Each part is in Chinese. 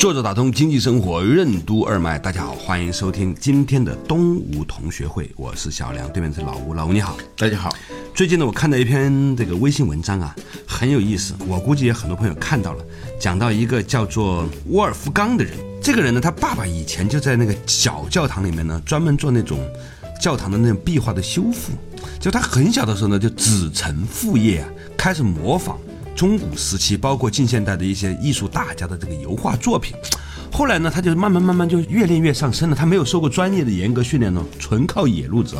作者打通经济生活任督二脉，大家好，欢迎收听今天的东吴同学会，我是小梁，对面是老吴，老吴你好，大家好。最近呢，我看到一篇这个微信文章啊，很有意思，我估计也很多朋友看到了，讲到一个叫做沃尔夫冈的人，这个人呢，他爸爸以前就在那个小教堂里面呢，专门做那种教堂的那种壁画的修复，就他很小的时候呢，就子承父业啊，开始模仿。中古时期，包括近现代的一些艺术大家的这个油画作品，后来呢，他就慢慢慢慢就越练越上升了。他没有受过专业的严格训练呢，纯靠野路子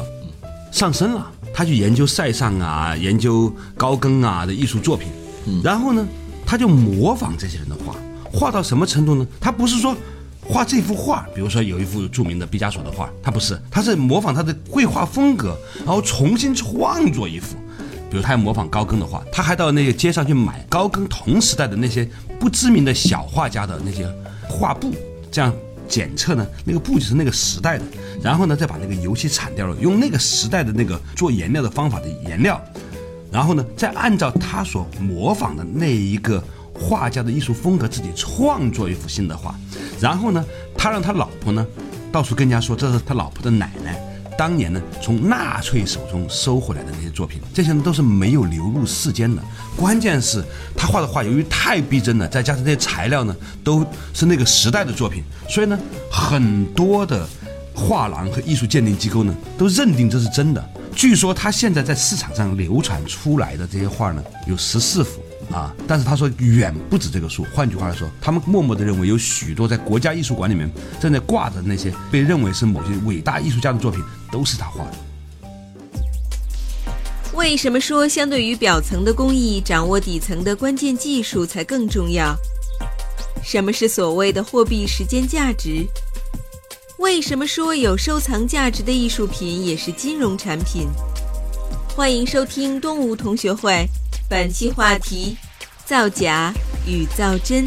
上升了。他去研究塞尚啊，研究高更啊的艺术作品，然后呢，他就模仿这些人的画，画到什么程度呢？他不是说画这幅画，比如说有一幅著名的毕加索的画，他不是，他是模仿他的绘画风格，然后重新创作一幅。比如他要模仿高更的画，他还到那个街上去买高更同时代的那些不知名的小画家的那些画布，这样检测呢，那个布就是那个时代的，然后呢再把那个油漆铲掉了，用那个时代的那个做颜料的方法的颜料，然后呢再按照他所模仿的那一个画家的艺术风格自己创作一幅新的画，然后呢他让他老婆呢到处跟人家说这是他老婆的奶奶。当年呢，从纳粹手中收回来的那些作品，这些呢都是没有流入世间的。关键是，他画的画由于太逼真了，再加上这些材料呢都是那个时代的作品，所以呢，很多的画廊和艺术鉴定机构呢都认定这是真的。据说他现在在市场上流传出来的这些画呢有十四幅。啊！但是他说远不止这个数。换句话来说，他们默默地认为有许多在国家艺术馆里面正在挂着那些被认为是某些伟大艺术家的作品，都是他画的。为什么说相对于表层的工艺，掌握底层的关键技术才更重要？什么是所谓的货币时间价值？为什么说有收藏价值的艺术品也是金融产品？欢迎收听东吴同学会。本期话题：造假与造真。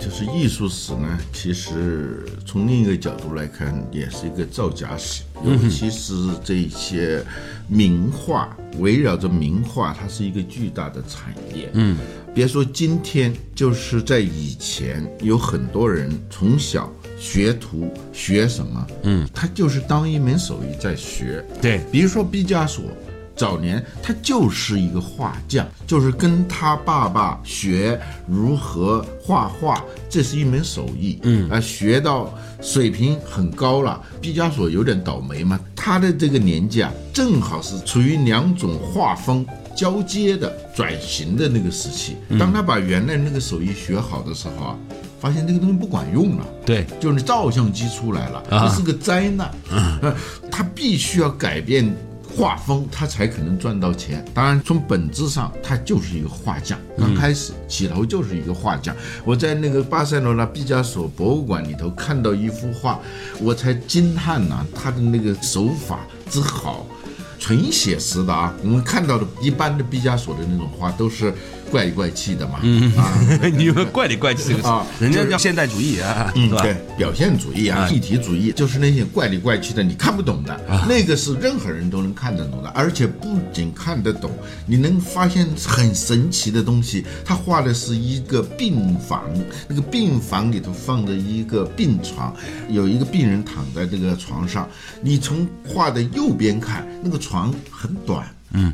就是艺术史呢，其实从另一个角度来看，也是一个造假史。尤其是这些名画，围绕着名画，它是一个巨大的产业。嗯。别说今天，就是在以前，有很多人从小学徒学什么，嗯，他就是当一门手艺在学。对，比如说毕加索，早年他就是一个画匠，就是跟他爸爸学如何画画，这是一门手艺。嗯，啊，学到水平很高了。毕加索有点倒霉嘛，他的这个年纪啊，正好是处于两种画风。交接的转型的那个时期，当他把原来那个手艺学好的时候啊，发现那个东西不管用了。对，就是照相机出来了，这是个灾难。他必须要改变画风，他才可能赚到钱。当然，从本质上，他就是一个画匠。刚开始起头就是一个画匠。我在那个巴塞罗那毕加索博物馆里头看到一幅画，我才惊叹呐，他的那个手法之好。纯写实的啊，我们看到的一般的毕加索的那种画都是怪里怪气的嘛。嗯啊，你们怪里怪气这个啊，人家叫现代主义啊，嗯，对，表现主义啊，立体主义就是那些怪里怪气的，你看不懂的，那个是任何人都能看得懂的，而且不仅看得懂，你能发现很神奇的东西。他画的是一个病房，那个病房里头放着一个病床，有一个病人躺在这个床上，你从画的右边看，那个。床很短，嗯，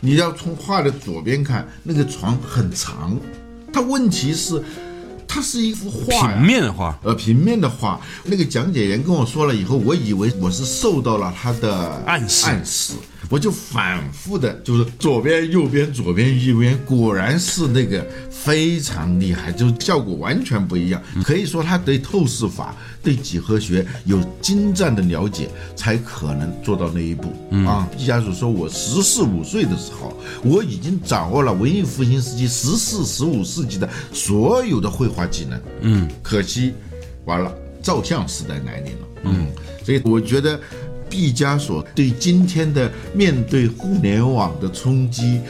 你要从画的左边看，那个床很长。它问题是，它是一幅画，平面的画，呃，平面的画。那个讲解员跟我说了以后，我以为我是受到了他的暗示，暗示。我就反复的，就是左边、右边、左边、右边，果然是那个非常厉害，就是效果完全不一样。可以说他对透视法、对几何学有精湛的了解，才可能做到那一步啊。毕加索说：“我十四五岁的时候，我已经掌握了文艺复兴时期十四、十五世纪的所有的绘画技能。”嗯，可惜，完了，照相时代来临了。嗯，所以我觉得。毕加索对今天的面对互联网的冲击，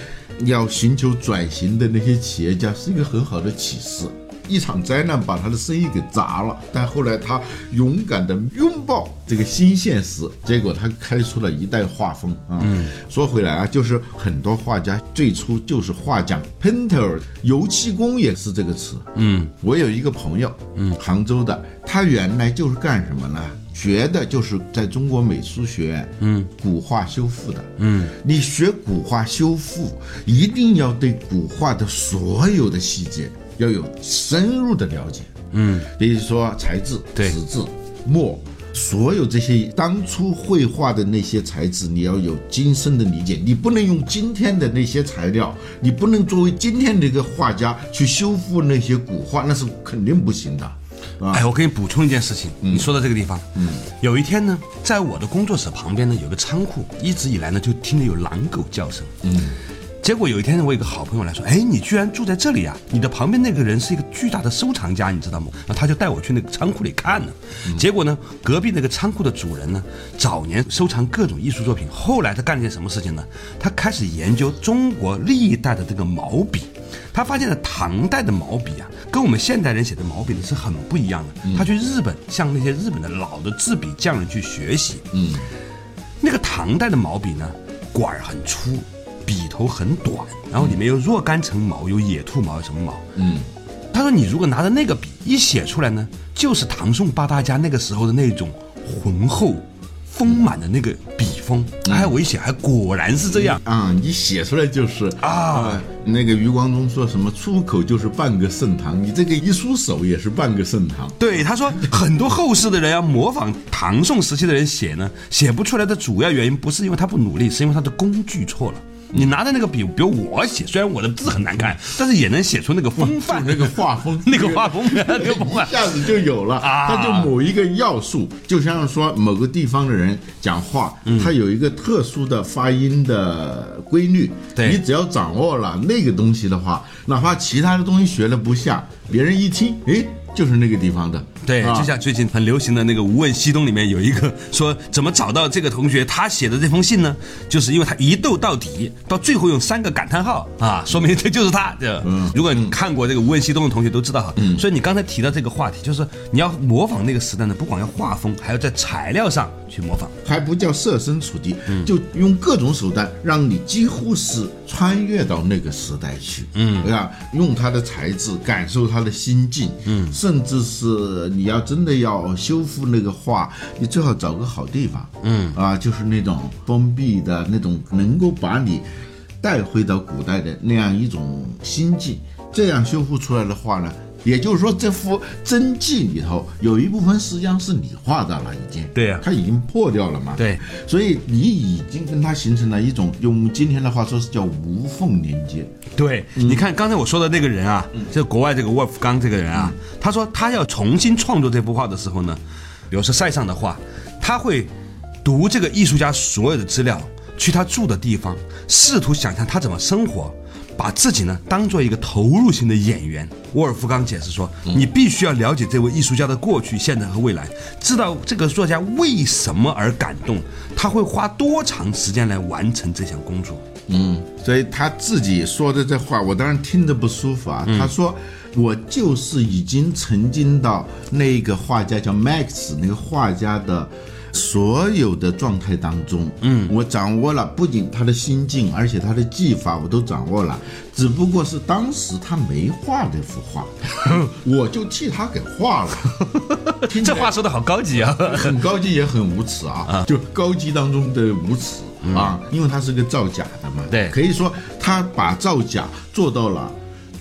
要寻求转型的那些企业家是一个很好的启示。一场灾难把他的生意给砸了，但后来他勇敢地拥抱这个新现实，结果他开出了一代画风啊。说回来啊，就是很多画家最初就是画匠，painter，油漆工也是这个词。嗯，我有一个朋友，嗯，杭州的，他原来就是干什么呢？学的就是在中国美术学院，嗯，古画修复的，嗯，你学古画修复，一定要对古画的所有的细节要有深入的了解，嗯，比如说材质、纸质、墨，所有这些当初绘画的那些材质，你要有精深的理解，你不能用今天的那些材料，你不能作为今天的一个画家去修复那些古画，那是肯定不行的。哎，我给你补充一件事情，你说到这个地方，嗯，有一天呢，在我的工作室旁边呢，有个仓库，一直以来呢，就听着有狼狗叫声，嗯，结果有一天，我有个好朋友来说，哎，你居然住在这里啊？你的旁边那个人是一个巨大的收藏家，你知道吗？然后他就带我去那个仓库里看了，结果呢，隔壁那个仓库的主人呢，早年收藏各种艺术作品，后来他干了件什么事情呢？他开始研究中国历代的这个毛笔。他发现了唐代的毛笔啊，跟我们现代人写的毛笔呢是很不一样的。他去日本向那些日本的老的制笔匠人去学习。嗯，那个唐代的毛笔呢，管儿很粗，笔头很短，然后里面有若干层毛，有野兔毛，有什么毛？嗯，他说你如果拿着那个笔一写出来呢，就是唐宋八大家那个时候的那种浑厚。丰满的那个笔锋，哎，我一写还果然是这样啊！你写出来就是啊，那个余光中说什么出口就是半个盛唐，你这个一出手也是半个盛唐。对，他说很多后世的人要模仿唐宋时期的人写呢，写不出来的主要原因不是因为他不努力，是因为他的工具错了。你拿着那个笔，比如我写，虽然我的字很难看，但是也能写出那个风范，那个画风，那个画风，那个风一下子就有了。它就某一个要素，就像说某个地方的人讲话，他有一个特殊的发音的规律。对，你只要掌握了那个东西的话，哪怕其他的东西学的不像，别人一听，哎。就是那个地方的，对，就像最近很流行的那个《无问西东》里面有一个说怎么找到这个同学他写的这封信呢？就是因为他一逗到底，到最后用三个感叹号啊，说明这就是他。这，如果你看过这个《无问西东》的同学都知道哈。所以你刚才提到这个话题，就是你要模仿那个时代呢，不光要画风，还要在材料上去模仿，还不叫设身处地，就用各种手段让你几乎是穿越到那个时代去，嗯，对吧？用他的材质，感受他的心境，嗯。甚至是你要真的要修复那个画，你最好找个好地方，嗯啊，就是那种封闭的那种，能够把你带回到古代的那样一种心境，这样修复出来的画呢。也就是说，这幅真迹里头有一部分实际上是你画的了，已经对呀，它已经破掉了嘛。对，所以你已经跟它形成了一种用今天的话说是叫无缝连接。对，你看刚才我说的那个人啊，就国外这个沃夫冈这个人啊，他说他要重新创作这幅画的时候呢，比如说塞尚的画，他会读这个艺术家所有的资料，去他住的地方，试图想象他怎么生活。把自己呢当做一个投入型的演员，沃尔夫冈解释说：“你必须要了解这位艺术家的过去、现在和未来，知道这个作家为什么而感动，他会花多长时间来完成这项工作。”嗯，所以他自己说的这话，我当然听着不舒服啊。他说：“我就是已经曾经到那个画家叫 Max 那个画家的。”所有的状态当中，嗯，我掌握了，不仅他的心境，而且他的技法我都掌握了。只不过是当时他没画这幅画，我就替他给画了。这话说的好高级啊，很高级也很无耻啊，就高级当中的无耻啊，因为他是个造假的嘛。对，可以说他把造假做到了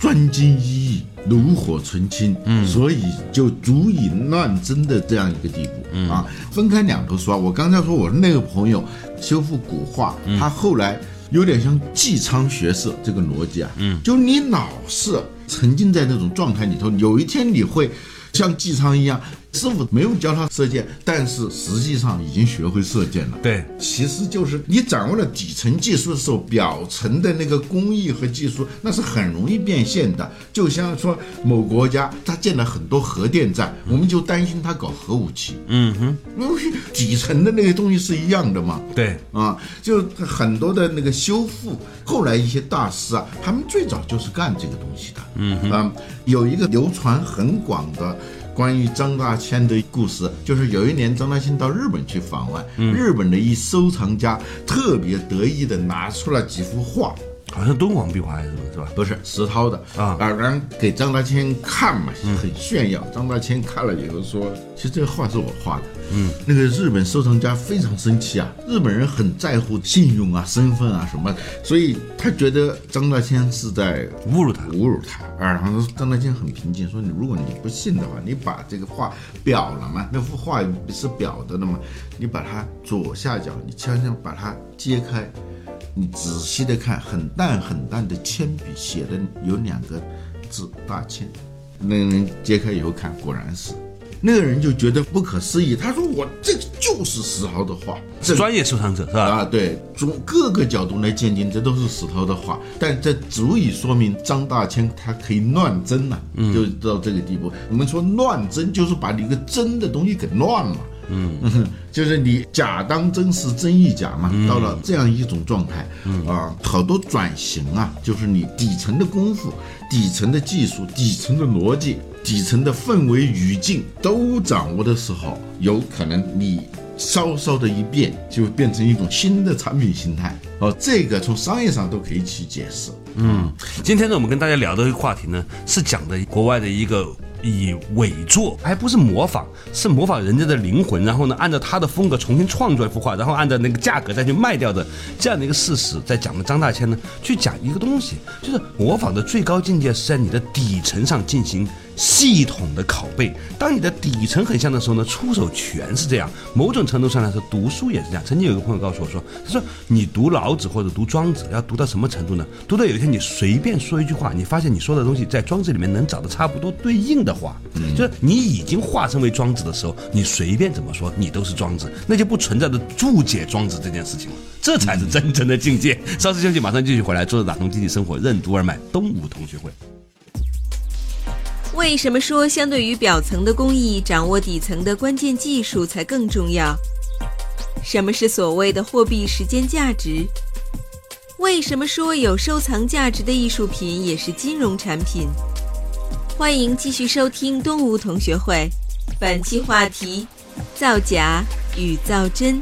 专精一意，炉火纯青，嗯，所以就足以乱真的这样一个地步、啊。分开两头说，我刚才说我那个朋友修复古画，他后来有点像纪昌学社这个逻辑啊，嗯，就你老是沉浸在那种状态里头，有一天你会像纪昌一样，师傅没有教他射箭，但是实际上已经学会射箭了。对，其实就是你掌握了底层技术的时候，表层的那个工艺和技术那是很容易变现的。就像说某国家他建了很多核电站，我们就担心他搞核武器，嗯哼，因为底层的那个东西是一样的嘛。对，啊，就很多的那个修复，后来一些大师啊，他们最早就是干这个东西的。嗯啊，有一个流传很广的关于张大千的故事，就是有一年张大千到日本去访问，日本的一收藏家特别得意的拿出了几幅画。好像敦煌壁画还是什么，是吧？不是石涛的啊然后给张大千看嘛，很炫耀。张大千看了以后说：“其实这个画是我画的。”嗯，那个日本收藏家非常生气啊，日本人很在乎信用啊、身份啊什么，所以他觉得张大千是在侮辱他侮辱他。啊，然后张大千很平静说：“你如果你不信的话，你把这个画裱了嘛，那幅画是裱的的嘛，你把它左下角，你悄悄把它揭开。”你仔细的看，很淡很淡的铅笔写的有两个字“大千”。那个人揭开以后看，果然是。那个人就觉得不可思议，他说：“我这个就是石涛的画，这专业收藏者是吧？啊，对，从各个角度来鉴定，这都是石涛的画，但这足以说明张大千他可以乱真呐、就到这个地步。我们说乱真，就是把你一个真的东西给乱了。嗯，就是你假当真是真亦假嘛，到了这样一种状态，啊，好多转型啊，就是你底层的功夫、底层的技术、底层的逻辑、底层的氛围语境都掌握的时候，有可能你稍稍的一变，就变成一种新的产品形态。哦，这个从商业上都可以去解释。嗯，今天呢，我们跟大家聊的一个话题呢，是讲的国外的一个以伪作，还不是模仿，是模仿人家的灵魂，然后呢，按照他的风格重新创作一幅画，然后按照那个价格再去卖掉的这样的一个事实，在讲的张大千呢，去讲一个东西，就是模仿的最高境界是在你的底层上进行系统的拷贝。当你的底层很像的时候呢，出手全是这样。某种程度上来说，读书也是这样。曾经有一个朋友告诉我说，他说你读老子或者读庄子，要读到什么程度呢？读到有一天你随便说一句话，你发现你说的东西在庄子里面能找到差不多对应的话，嗯就是你已经化身为庄子的时候，你随便怎么说，你都是庄子，那就不存在着注解庄子这件事情了。这才是真正的境界。稍事休息，马上继续回来。坐着打通经济生活，任督二脉，东吴同学会。为什么说相对于表层的工艺，掌握底层的关键技术才更重要？什么是所谓的货币时间价值？为什么说有收藏价值的艺术品也是金融产品？欢迎继续收听东吴同学会，本期话题：造假与造真。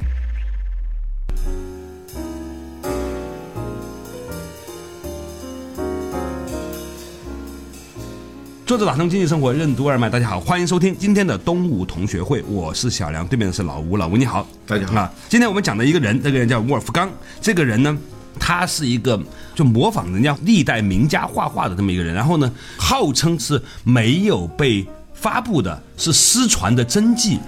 坐着打通经济生活，任督二脉。大家好，欢迎收听今天的东吴同学会，我是小梁，对面的是老吴，老吴你好，大家好啊。今天我们讲的一个人，这个人叫沃尔夫冈，这个人呢，他是一个就模仿人家历代名家画画的这么一个人，然后呢，号称是没有被发布的，是失传的真迹，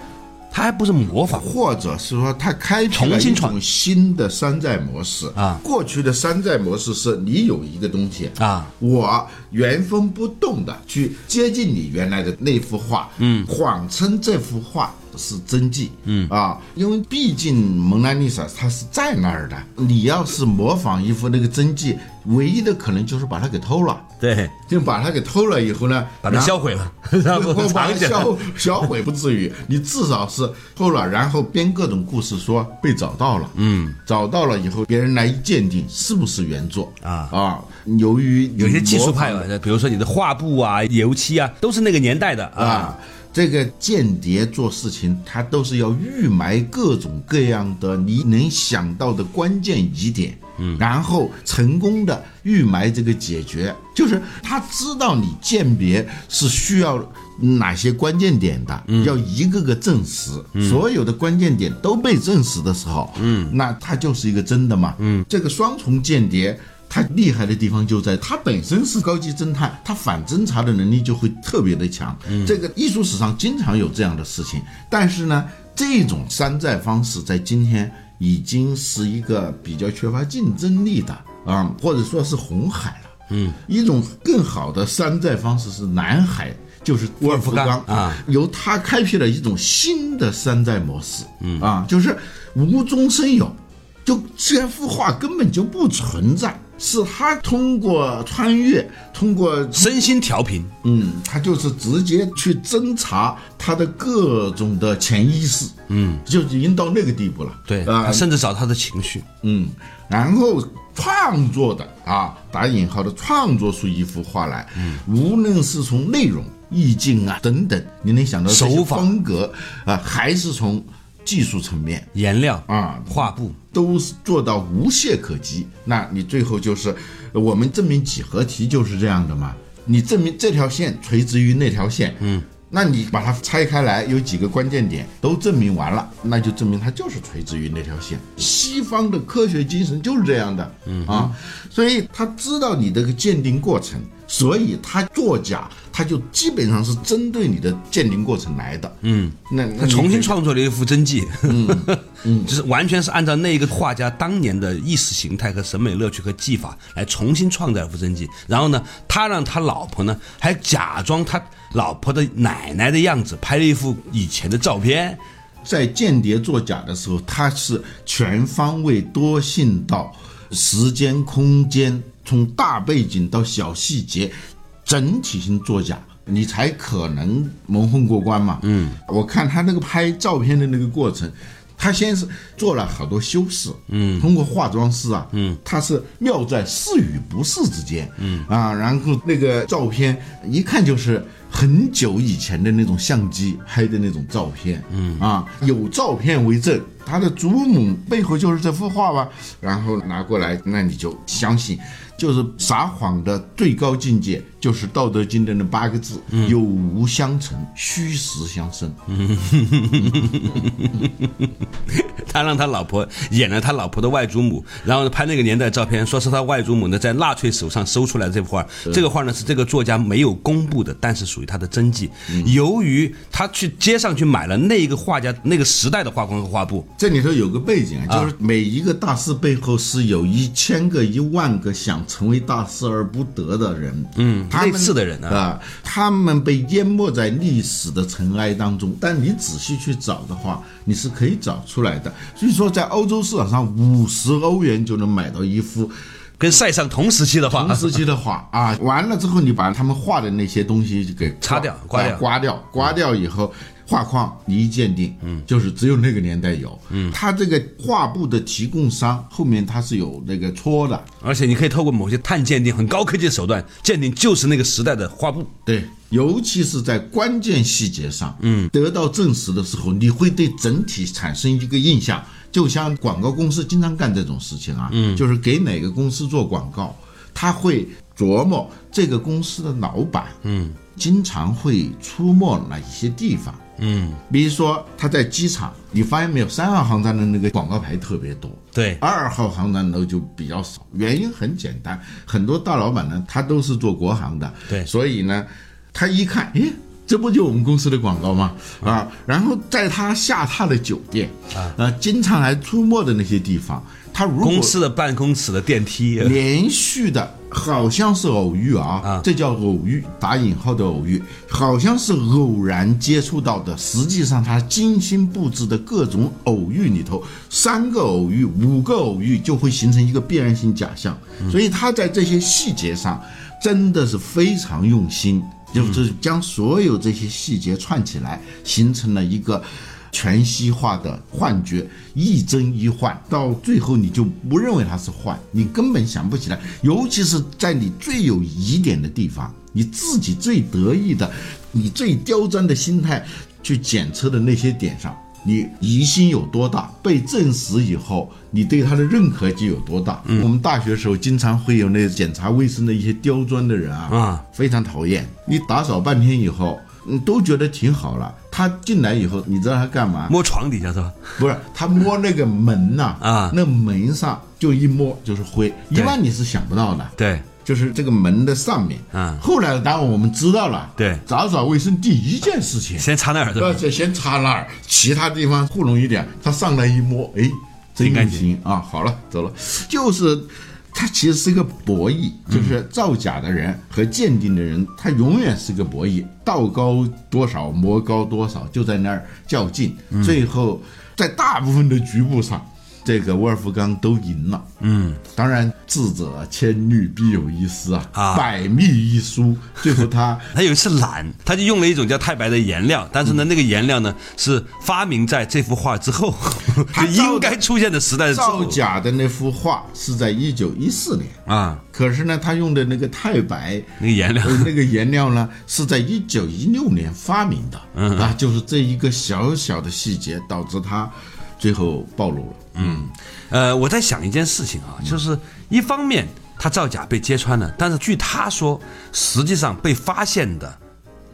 他还不是模仿。或者是说，它开辟了一重新创。种新的山寨模式。啊。过去的山寨模式是你有一个东西啊，我原封不动的去接近你原来的那幅画，嗯，谎称这幅画是真迹，嗯。啊，因为毕竟蒙娜丽莎它是在那儿的，你要是模仿一幅那个真迹，唯一的可能就是把它给偷了。对，就把它给偷了以后呢，把它销毁了，然后把它。销销毁不至于，你至少是偷了，然后编各种故事说被找到了，嗯，找到了以后，别人来鉴定是不是原作啊啊，由于有些技术派比如说你的画布啊、油漆啊，都是那个年代的啊。啊。这个间谍做事情，他都是要预埋各种各样的你能想到的关键疑点，嗯，然后成功的预埋这个解决，就是他知道你鉴别是需要哪些关键点的，要一个个证实，所有的关键点都被证实的时候，嗯，那他就是一个真的嘛，嗯，这个双重间谍。他厉害的地方就在他本身是高级侦探，他反侦查的能力就会特别的强。这个艺术史上经常有这样的事情，但是呢，这种山寨方式在今天已经是一个比较缺乏竞争力的啊，或者说是红海了。嗯，一种更好的山寨方式是南海。就是沃尔夫冈啊，由他开辟了一种新的山寨模式，嗯啊，就是无中生有，就这幅画根本就不存在，是他通过穿越，通过身心调频，嗯，他就是直接去侦查他的各种的潜意识，嗯，就已经到那个地步了，对啊他，甚至找他的情绪，嗯，然后创作的啊，打引号的创作出一幅画来，嗯，无论是从内容、意境啊等等，你能想到手法。风格啊，还是从技术层面颜料啊，画布，都是做到无懈可击。那你最后就是呃我们证明几何题就是这样的嘛？你证明这条线垂直于那条线，嗯，那你把它拆开来，有几个关键点都证明完了，那就证明它就是垂直于那条线。西方的科学精神就是这样的，嗯啊，所以他知道你这个鉴定过程。所以他作假，他就基本上是针对你的鉴定过程来的。嗯，那那他重新创作了一幅真迹，嗯，就是完全是按照那个画家当年的意识形态和审美乐趣和技法来重新创造一幅真迹。然后呢，他让他老婆呢还假装他老婆的奶奶的样子，拍了一幅以前的照片。在间谍作假的时候，他是全方位多信到时间、空间，从大背景到小细节，整体性作假，你才可能蒙混过关嘛。嗯，我看他那个拍照片的那个过程。他先是做了好多修饰，嗯，通过化妆师啊，嗯，他是妙在是与不是之间，嗯啊，然后那个照片一看就是很久以前的那种相机拍的那种照片，嗯啊，有照片为证，他的祖母背后就是这幅画吧，然后拿过来，那你就相信，就是撒谎的最高境界，就是《道德经》的那八个字：有无相成，虚实相生。他让他老婆演了他老婆的外祖母，然后拍那个年代照片，说是他外祖母呢在纳粹手上搜出来的这幅画。这个画呢是这个作家没有公布的，但是属于他的真迹。由于他去街上去买了那一个画家那个时代的画框和画布，这里头有个背景啊，就是每一个大师背后是有一千个、一万个想成为大师而不得的人，嗯，类似的人啊啊，他们被淹没在历史的尘埃当中。但你仔细去找的话，你是可以找出来的。所以说，在欧洲市场上，五十欧元就能买到一幅跟塞尚同时期的画同，时期的画啊。完了之后，你把他们画的那些东西就给擦掉刮掉啊刮掉，刮掉以后。画框你一鉴定，嗯，就是只有那个年代有，嗯，它这个画布的提供商后面它是有那个戳的，而且你可以透过某些碳鉴定很高科技的手段鉴定就是那个时代的画布。对，尤其是在关键细节上，嗯，得到证实的时候，你会对整体产生一个印象。就像广告公司经常干这种事情啊，嗯，就是给哪个公司做广告，他会琢磨这个公司的老板，嗯，经常会出没哪一些地方。嗯，比如说他在机场，你发现没有，三号航站的那个广告牌特别多，对，二号航站楼就比较少，原因很简单，很多大老板呢，他都是做国航的，对。所以呢，他一看，诶，这不就我们公司的广告吗？啊，然后在他下榻的酒店啊，呃，经常来出没的那些地方，他如果公司的办公室的电梯，连续的，好像是偶遇啊，啊。这叫偶遇，打引号的偶遇，好像是偶然接触到的，实际上他精心布置的各种偶遇里头，三个偶遇、五个偶遇就会形成一个必然性假象，所以他在这些细节上真的是非常用心，就是将所有这些细节串起来，形成了一个。全息化的幻觉，一真一幻，到最后你就不认为它是幻，你根本想不起来。尤其是在你最有疑点的地方，你自己最得意的，你最刁钻的心态去检测的那些点上，你疑心有多大？被证实以后，你对它的认可就有多大？我们大学时候经常会有那检查卫生的一些刁钻的人啊，啊，非常讨厌。你打扫半天以后。嗯都觉得挺好了。他进来以后，你知道他干嘛？摸床底下是吧？不是他摸那个门呐、啊那门上就一摸就是灰，一般你是想不到的。对，就是这个门的上面，嗯后来当然我们知道了，对打扫卫生第一件事情，先擦那儿对先擦那儿，其他地方糊弄一点。他上来一摸，哎，真干净啊！好了，走了。就是它其实是个博弈，就是造假的人和鉴定的人，他永远是个博弈，道高多少，魔高多少，就在那儿较劲。最后，在大部分的局部上。这个沃尔夫冈都赢了，嗯，当然智者千虑必有一失啊，啊。百密一疏，最后他 他有一次懒，他就用了一种叫太白的颜料，但是呢，那个颜料呢是发明在这幅画之后，就应该出现的时代之造假的那幅画是在一九一四年，啊，可是呢，他用的那个太白那个颜料。呃那个颜料呢，是在一九一六年发明的，嗯。啊，就是这一个小小的细节导致他最后暴露了。嗯呃，我在想一件事情啊，就是一方面他造假被揭穿了，但是据他说，实际上被发现的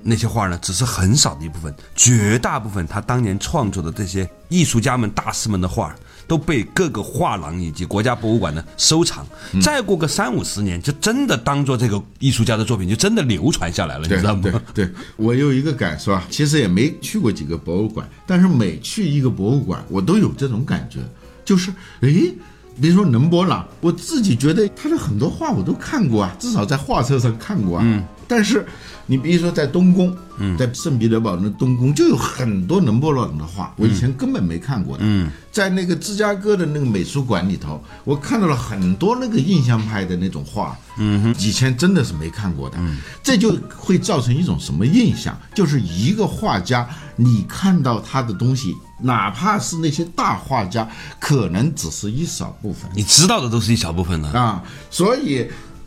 那些画呢，只是很少的一部分，绝大部分他当年创作的这些艺术家们、大师们的画。都被各个画廊以及国家博物馆呢收藏，再过个三五十年，就真的当做这个艺术家的作品，就真的流传下来了，你知道吗？对对，我有一个感受啊，其实也没去过几个博物馆，但是每去一个博物馆，我都有这种感觉，就是诶。比如说能博朗，我自己觉得他的很多画我都看过啊，至少在画册上看过啊。嗯。但是你比如说在东宫，嗯，在圣彼得堡那东宫就有很多能勃朗的画，我以前根本没看过的。嗯。在那个芝加哥的那个美术馆里头，我看到了很多那个印象派的那种画，嗯哼，以前真的是没看过的。嗯。这就会造成一种什么印象？就是一个画家，你看到他的东西，哪怕是那些大画家，可能只是一少部分你知道的都是一小部分的。啊。所以，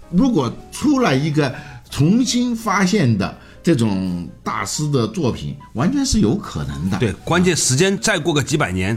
如果出来一个重新发现的这种大师的作品，完全是有可能的。对，关键时间再过个几百年，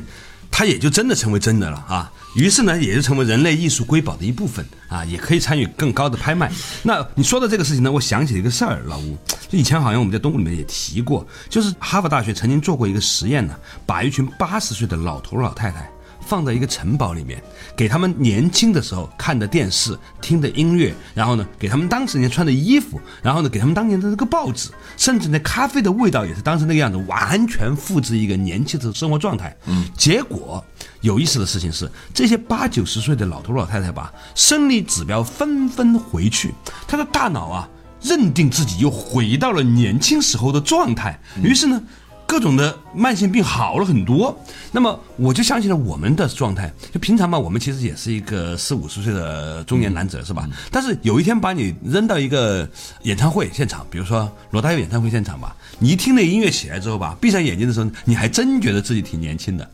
它也就真的成为真的了啊。于是呢，也就成为人类艺术瑰宝的一部分啊，也可以参与更高的拍卖。那你说的这个事情呢，我想起了一个事儿，老吴，就以前好像我们在东吴里面也提过，就是哈佛大学曾经做过一个实验呢，把一群八十岁的老头老太太。放在一个城堡里面，给他们年轻的时候看的电视、听的音乐，然后呢，给他们当时年穿的衣服，然后呢，给他们当年的那个报纸，甚至那咖啡的味道也是当时那个样子，完全复制一个年轻的生活状态。嗯，结果有意思的事情是，这些八九十岁的老头老太太吧，生理指标纷纷回去，他的大脑啊，认定自己又回到了年轻时候的状态，于是呢。各种的慢性病好了很多，那么我就想起了我们的状态，就平常嘛，我们其实也是一个四五十岁的中年男子，是吧？但是有一天把你扔到一个演唱会现场，比如说罗大佑演唱会现场吧，你一听那音乐起来之后吧，闭上眼睛的时候，你还真觉得自己挺年轻的，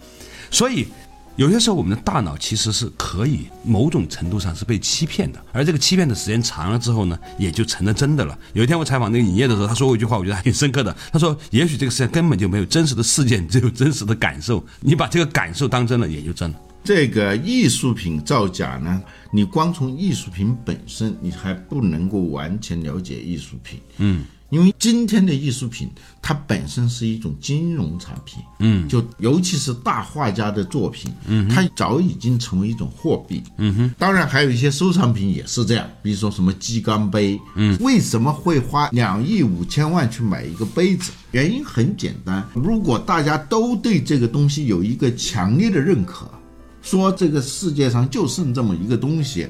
所以。有些时候，我们的大脑其实是可以某种程度上是被欺骗的，而这个欺骗的时间长了之后呢，也就成了真的了。有一天我采访那个尹烨的时候，他说过一句话，我觉得还挺深刻的。他说：“也许这个世界根本就没有真实的事件，只有真实的感受。你把这个感受当真了，也就真了。这个艺术品造假呢，你光从艺术品本身，你还不能够完全了解艺术品。嗯，因为今天的艺术品它本身是一种金融产品。嗯，就尤其是大画家的作品，嗯，它早已经成为一种货币。嗯哼，当然还有一些收藏品也是这样，比如说什么鸡缸杯。嗯，为什么会花两亿五千万去买一个杯子？原因很简单，如果大家都对这个东西有一个强烈的认可。说这个世界上就剩这么一个东西，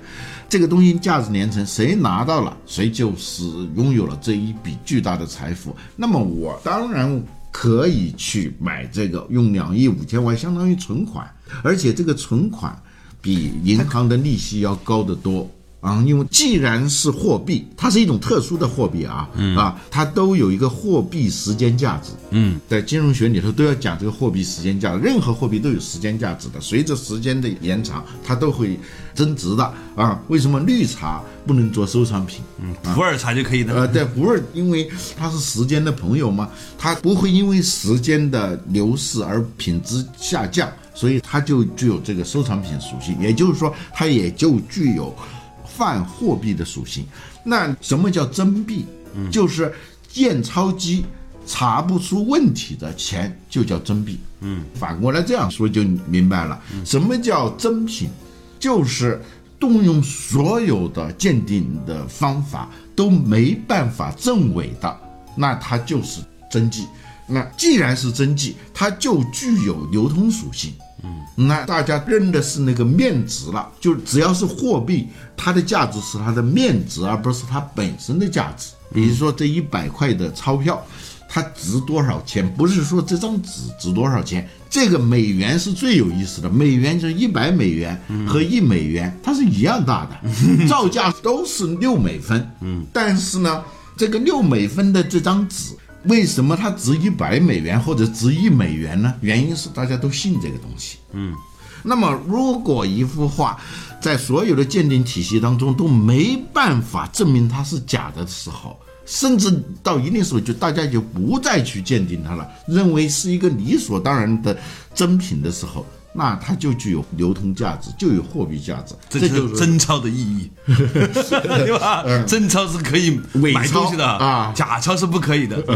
这个东西价值连城，谁拿到了，谁就是拥有了这一笔巨大的财富。那么我当然可以去买这个，用两亿五千万相当于存款，而且这个存款比银行的利息要高得多。啊，因为既然是货币，它是一种特殊的货币啊，啊，它都有一个货币时间价值。嗯，在金融学里头都要讲这个货币时间价值，任何货币都有时间价值的，随着时间的延长，它都会增值的啊。为什么绿茶不能做收藏品？嗯，普洱茶就可以的。呃，对，普洱因为它是时间的朋友嘛，它不会因为时间的流逝而品质下降，所以它就具有这个收藏品属性，也就是说，它也就具有。泛货币的属性，那什么叫真币？就是验钞机查不出问题的钱就叫真币。嗯，反过来这样说就明白了，什么叫真品？就是动用所有的鉴定的方法都没办法证伪的，那它就是真迹。那既然是真迹，它就具有流通属性。嗯，那大家认的是那个面值了，就只要是货币，它的价值是它的面值，而不是它本身的价值。比如说这一百块的钞票，它值多少钱？不是说这张纸值多少钱，这个美元是最有意思的。美元就是一百美元和一美元，它是一样大的，造价都是六美分。嗯，但是呢，这个六美分的这张纸。为什么它值一百美元或者值一美元呢？原因是大家都信这个东西。嗯，那么如果一幅画在所有的鉴定体系当中都没办法证明它是假的时候，甚至到一定时候就大家就不再去鉴定它了，认为是一个理所当然的真品的时候。那它就具有流通价值，就有货币价值，这就是真钞的意义，对吧？真钞是可以买东西的啊，假钞是不可以的。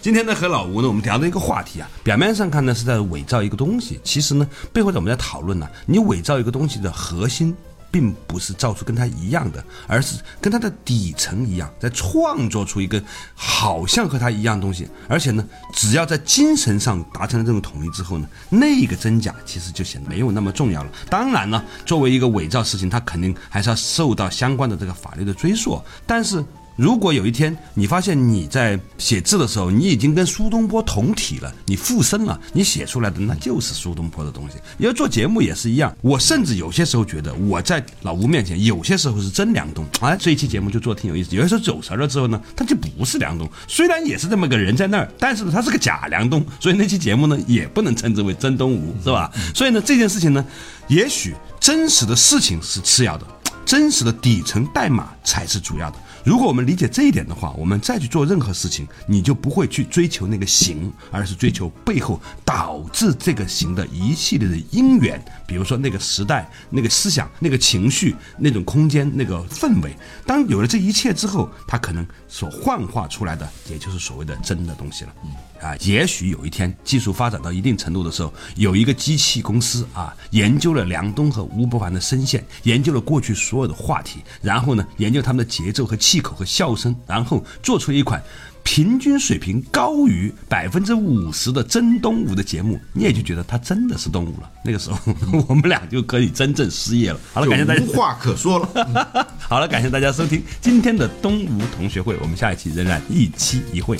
今天呢，和老吴呢，我们聊的一个话题啊，表面上看呢是在伪造一个东西，其实呢，背后我们在讨论呢，你伪造一个东西的核心。并不是造出跟他一样的，而是跟他的底层一样，在创作出一个好像和他一样东西。而且呢，只要在精神上达成了这种统一之后呢，那个真假其实就显得没有那么重要了。当然呢，作为一个伪造事情，他肯定还是要受到相关的这个法律的追溯。但是。如果有一天你发现你在写字的时候，你已经跟苏东坡同体了，你附身了，你写出来的那就是苏东坡的东西。因为做节目也是一样，我甚至有些时候觉得我在老吴面前，有些时候是真梁冬。哎，这一期节目就做挺有意思。有些时候走神了之后呢，他就不是梁冬，虽然也是这么个人在那儿，但是呢，他是个假梁冬，所以那期节目呢也不能称之为真东吴，是吧？所以呢，这件事情呢，也许真实的事情是次要的，真实的底层代码才是主要的。如果我们理解这一点的话，我们再去做任何事情，你就不会去追求那个形，而是追求背后导致这个形的一系列的因缘。比如说那个时代、那个思想、那个情绪、那种空间、那个氛围。当有了这一切之后，它可能所幻化出来的，也就是所谓的真的东西了。啊，也许有一天技术发展到一定程度的时候，有一个机器公司啊，研究了梁冬和吴伯凡的声线，研究了过去所有的话题，然后呢，研究他们的节奏和气气口和笑声，然后做出一款平均水平高于百分之五十的真东吴的节目，你也就觉得他真的是东吴了。那个时候，我们俩就可以真正失业了。好了，感谢大家，无话可说了。好了，感谢大家收听今天的东吴同学会，我们下一期仍然一期一会。